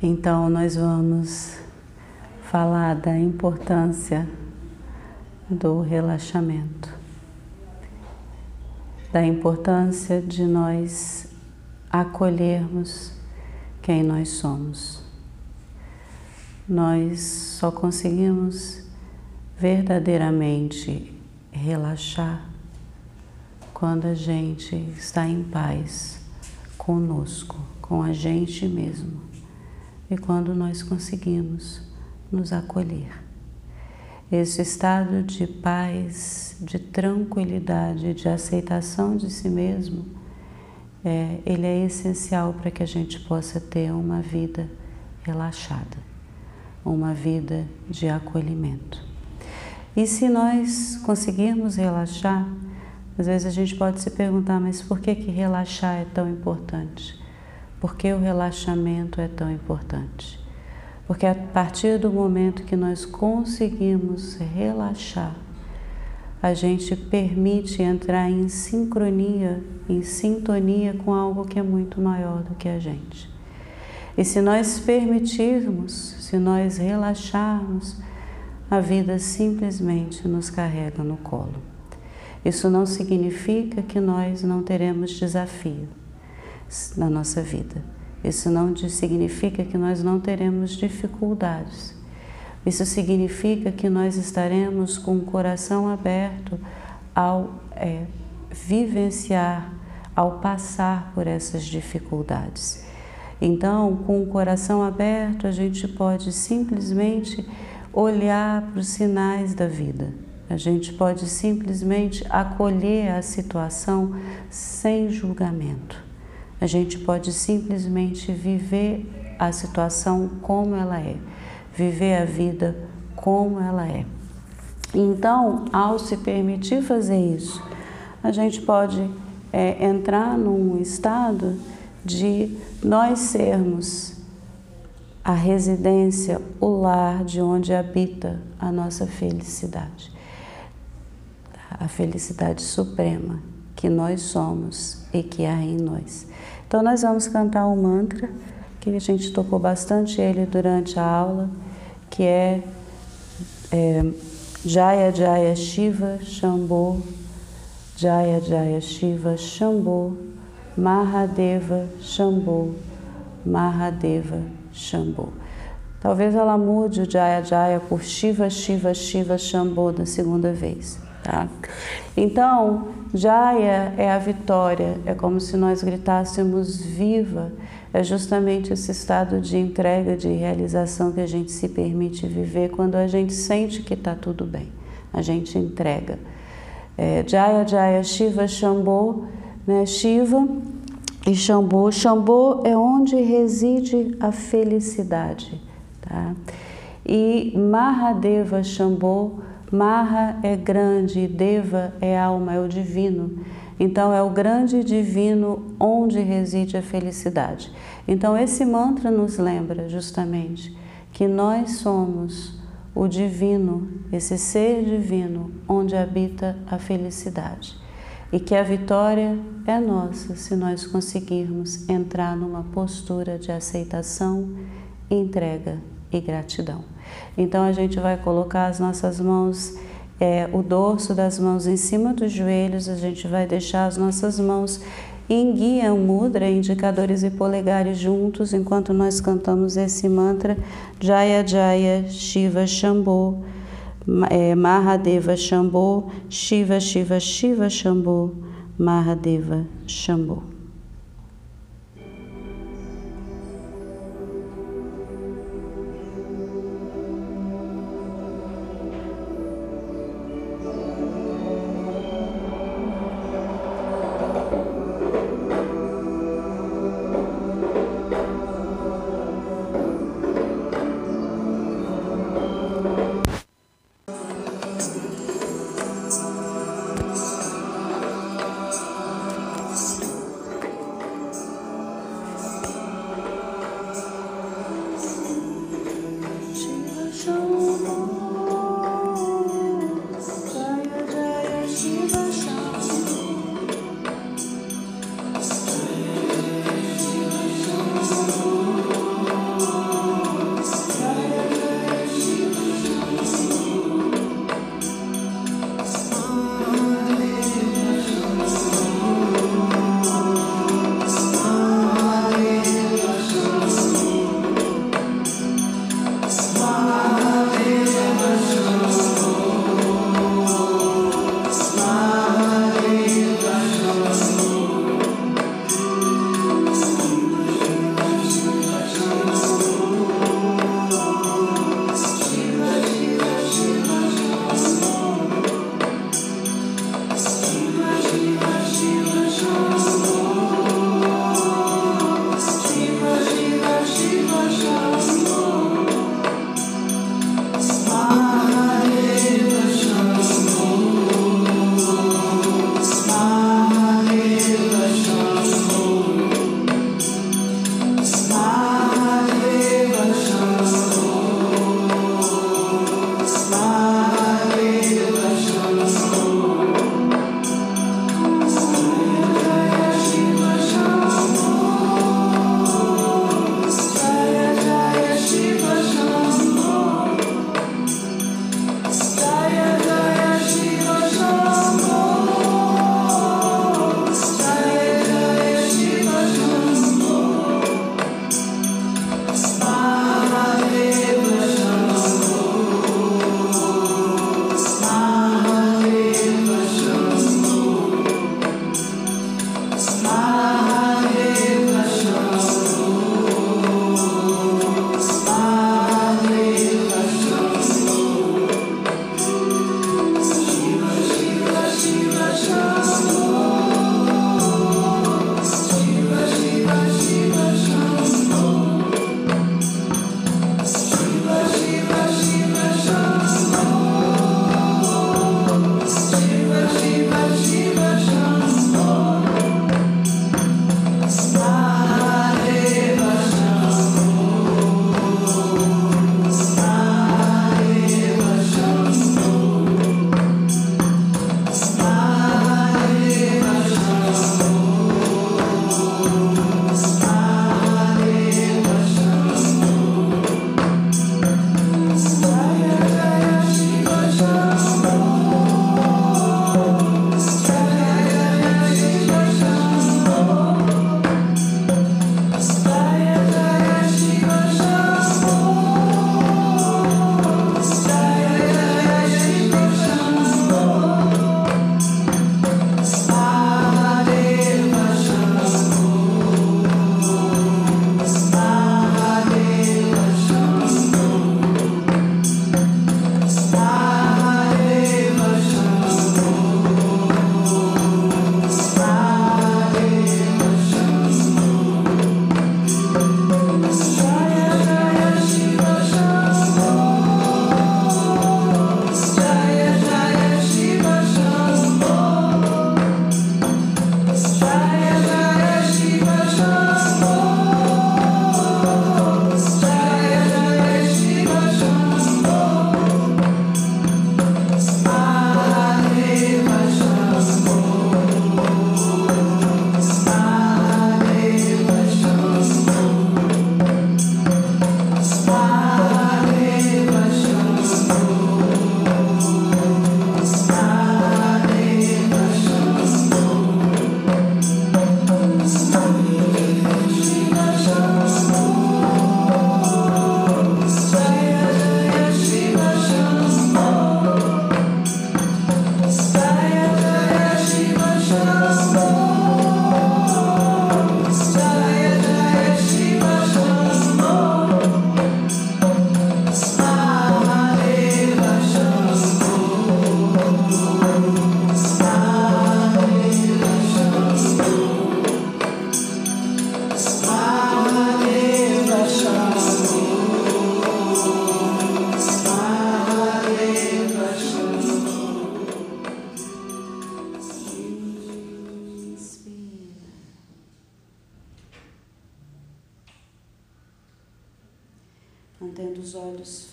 Então, nós vamos falar da importância do relaxamento, da importância de nós acolhermos quem nós somos. Nós só conseguimos verdadeiramente relaxar quando a gente está em paz conosco, com a gente mesmo e quando nós conseguimos nos acolher. Esse estado de paz, de tranquilidade, de aceitação de si mesmo, é, ele é essencial para que a gente possa ter uma vida relaxada, uma vida de acolhimento. E se nós conseguirmos relaxar, às vezes a gente pode se perguntar, mas por que, que relaxar é tão importante? Por que o relaxamento é tão importante? Porque a partir do momento que nós conseguimos relaxar, a gente permite entrar em sincronia, em sintonia com algo que é muito maior do que a gente. E se nós permitirmos, se nós relaxarmos, a vida simplesmente nos carrega no colo. Isso não significa que nós não teremos desafio na nossa vida. Isso não significa que nós não teremos dificuldades. Isso significa que nós estaremos com o coração aberto ao é, vivenciar, ao passar por essas dificuldades. Então, com o coração aberto, a gente pode simplesmente olhar para os sinais da vida. A gente pode simplesmente acolher a situação sem julgamento. A gente pode simplesmente viver a situação como ela é, viver a vida como ela é. Então, ao se permitir fazer isso, a gente pode é, entrar num estado de nós sermos a residência, o lar de onde habita a nossa felicidade, a felicidade suprema que nós somos e que há em nós. Então, nós vamos cantar um mantra que a gente tocou bastante ele durante a aula, que é, é Jaya Jaya Shiva Shambho, Jaya Jaya Shiva Shambho, Mahadeva Shambho, Mahadeva Shambho. Talvez ela mude o Jaya Jaya por Shiva Shiva Shiva Shambho da segunda vez. Tá? Então, Jaya é a vitória, é como se nós gritássemos viva, é justamente esse estado de entrega, de realização que a gente se permite viver quando a gente sente que está tudo bem, a gente entrega. É, Jaya Jaya Shiva Shambho, né? Shiva e Shambho. Shambho é onde reside a felicidade. Tá? E Mahadeva Shambho Maha é grande, Deva é alma, é o divino. Então é o grande divino onde reside a felicidade. Então esse mantra nos lembra justamente que nós somos o divino, esse ser divino onde habita a felicidade. E que a vitória é nossa se nós conseguirmos entrar numa postura de aceitação, entrega e gratidão. Então a gente vai colocar as nossas mãos, é, o dorso das mãos em cima dos joelhos, a gente vai deixar as nossas mãos em guia mudra, indicadores e polegares juntos, enquanto nós cantamos esse mantra Jaya Jaya Shiva Shambho, é, Mahadeva Shambho, Shiva Shiva Shiva Shambho, Mahadeva Shambho.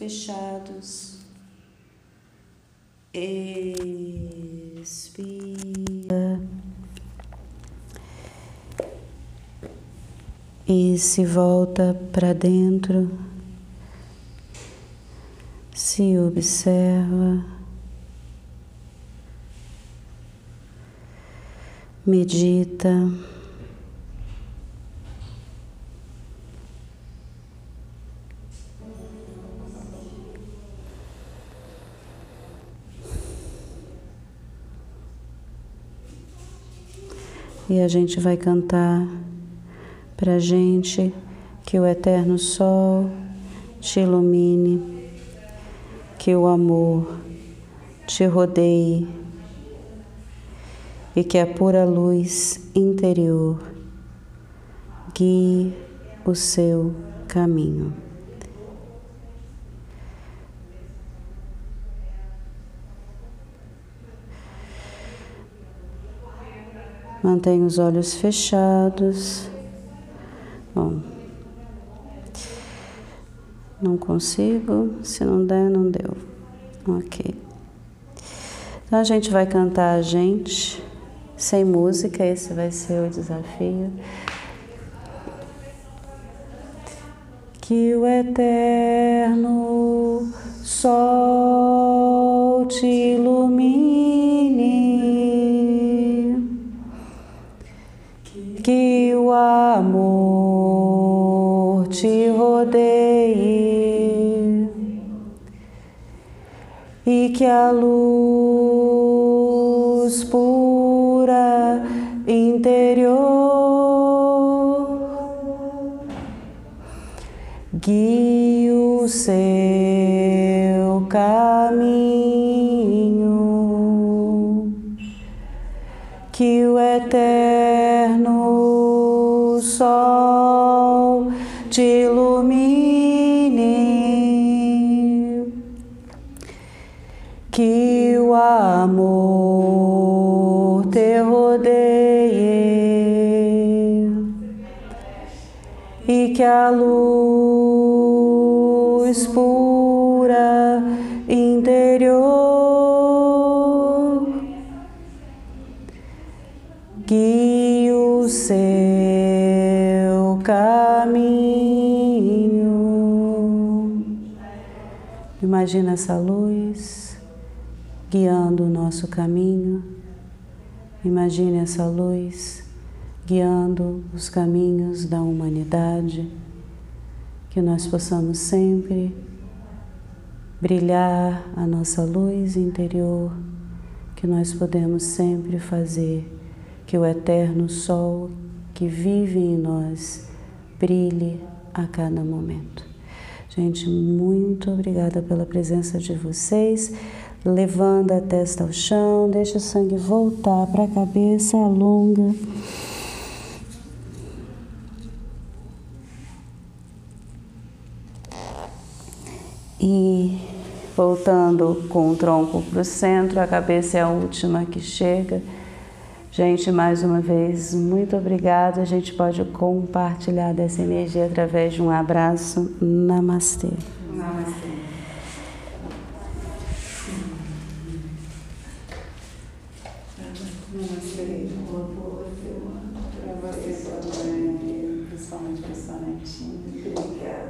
Fechados. Expira. E se volta para dentro, se observa, medita. E a gente vai cantar para gente que o Eterno Sol te ilumine, que o amor te rodeie e que a pura luz interior guie o seu caminho. Mantenha os olhos fechados. Bom, não consigo, se não der, não deu. Ok. Então a gente vai cantar a gente, sem música, esse vai ser o desafio. Que o eterno sol te ilumine que o amor te rodeie e que a luz pura interior guie o seu amor te rodeie e que a luz pura interior guie o seu caminho. Imagina essa luz guiando o nosso caminho. Imagine essa luz guiando os caminhos da humanidade. Que nós possamos sempre brilhar a nossa luz interior, que nós podemos sempre fazer que o eterno sol que vive em nós brilhe a cada momento. Gente, muito obrigada pela presença de vocês. Levando a testa ao chão, deixa o sangue voltar para a cabeça, alonga. E voltando com o tronco para o centro, a cabeça é a última que chega. Gente, mais uma vez, muito obrigada. A gente pode compartilhar dessa energia através de um abraço. Namastê.